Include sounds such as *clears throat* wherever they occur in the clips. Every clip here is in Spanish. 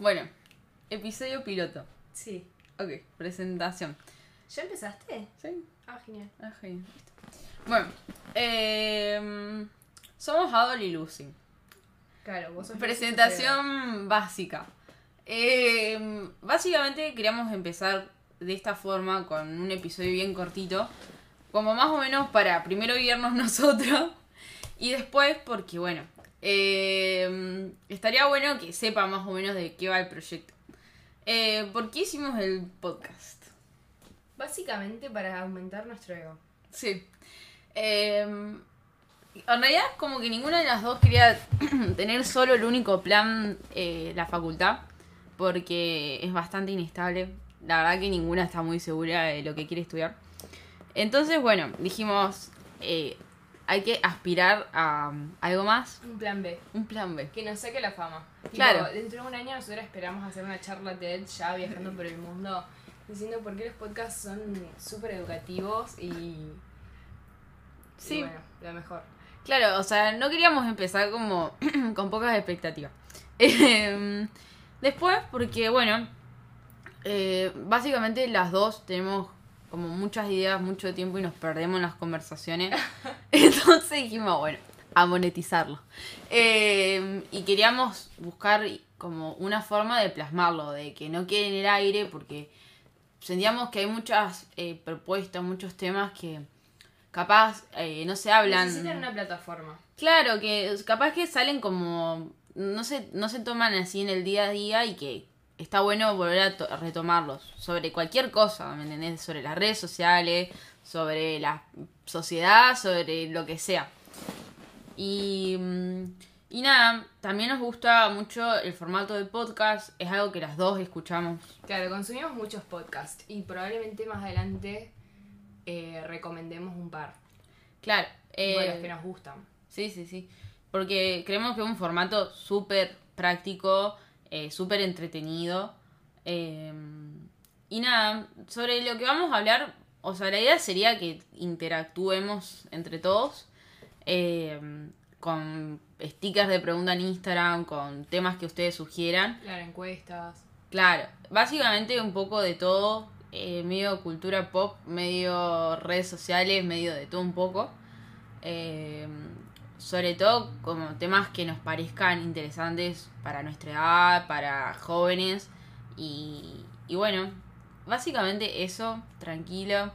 Bueno, episodio piloto. Sí. Ok, presentación. ¿Ya empezaste? ¿Sí? Ah, genial. Ah, genial, listo. Bueno, eh, somos Adol y Lucy. Claro, vos sos Presentación básica. Eh, básicamente queríamos empezar de esta forma con un episodio bien cortito. Como más o menos para primero guiarnos *laughs* nosotros. Y después porque, bueno, eh, estaría bueno que sepa más o menos de qué va el proyecto. Eh, ¿Por qué hicimos el podcast? Básicamente para aumentar nuestro ego. Sí. Eh, en realidad, como que ninguna de las dos quería *clears throat* tener solo el único plan, eh, la facultad, porque es bastante inestable. La verdad que ninguna está muy segura de lo que quiere estudiar. Entonces, bueno, dijimos, eh, hay que aspirar a um, algo más, Un plan B. un plan B. Que nos saque la fama. Tipo, Claro. dentro de un año nosotros esperamos hacer una charla TED ya viajando por el mundo diciendo por qué los podcasts son súper educativos y... y Sí. bueno, lo mejor. Claro, o sea, no queríamos empezar como *clears throat* con pocas expectativas. *laughs* Em, Después, porque bueno, eh, básicamente las dos tenemos como muchas ideas, mucho tiempo y nos perdemos en las conversaciones. *laughs* Entonces dijimos, bueno, a monetizarlo. Em, y queríamos buscar como una forma de plasmarlo, de que no quede en el aire, porque sentíamos que hay muchas eh, propuestas, muchos temas que capaz eh, no se hablan. Necesitan una plataforma. Claro, que capaz que salen como. No se, no se toman así en el día a día y que está bueno volver a, to- a retomarlos. Sobre cualquier cosa, ¿me entendés? Sobre las redes sociales, sobre la sociedad, sobre lo que sea. Y. mm, Y nada, también nos gusta mucho el formato de podcast. Es algo que las dos escuchamos. Claro, consumimos muchos podcasts y probablemente más adelante eh, recomendemos un par. Claro. eh, Bueno, los que nos gustan. Sí, sí, sí. Porque creemos que es un formato súper práctico, eh, súper entretenido. eh, y nada, sobre lo que vamos a hablar, o sea, la idea sería que interactuemos entre todos. eh, con stickers de pregunta en Instagram, con temas que ustedes sugieran. Claro, encuestas. Claro, básicamente un poco de todo, eh, medio cultura pop, medio redes sociales, medio de todo un poco. Eh, sobre todo como temas que nos parezcan interesantes para nuestra edad, para jóvenes. Y, y bueno, básicamente eso, tranquilo.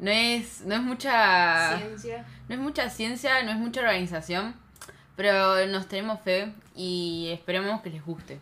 No es, no es mucha... Ciencia. No es mucha ciencia, no es mucha organización, pero nos tenemos fe y esperemos que les guste.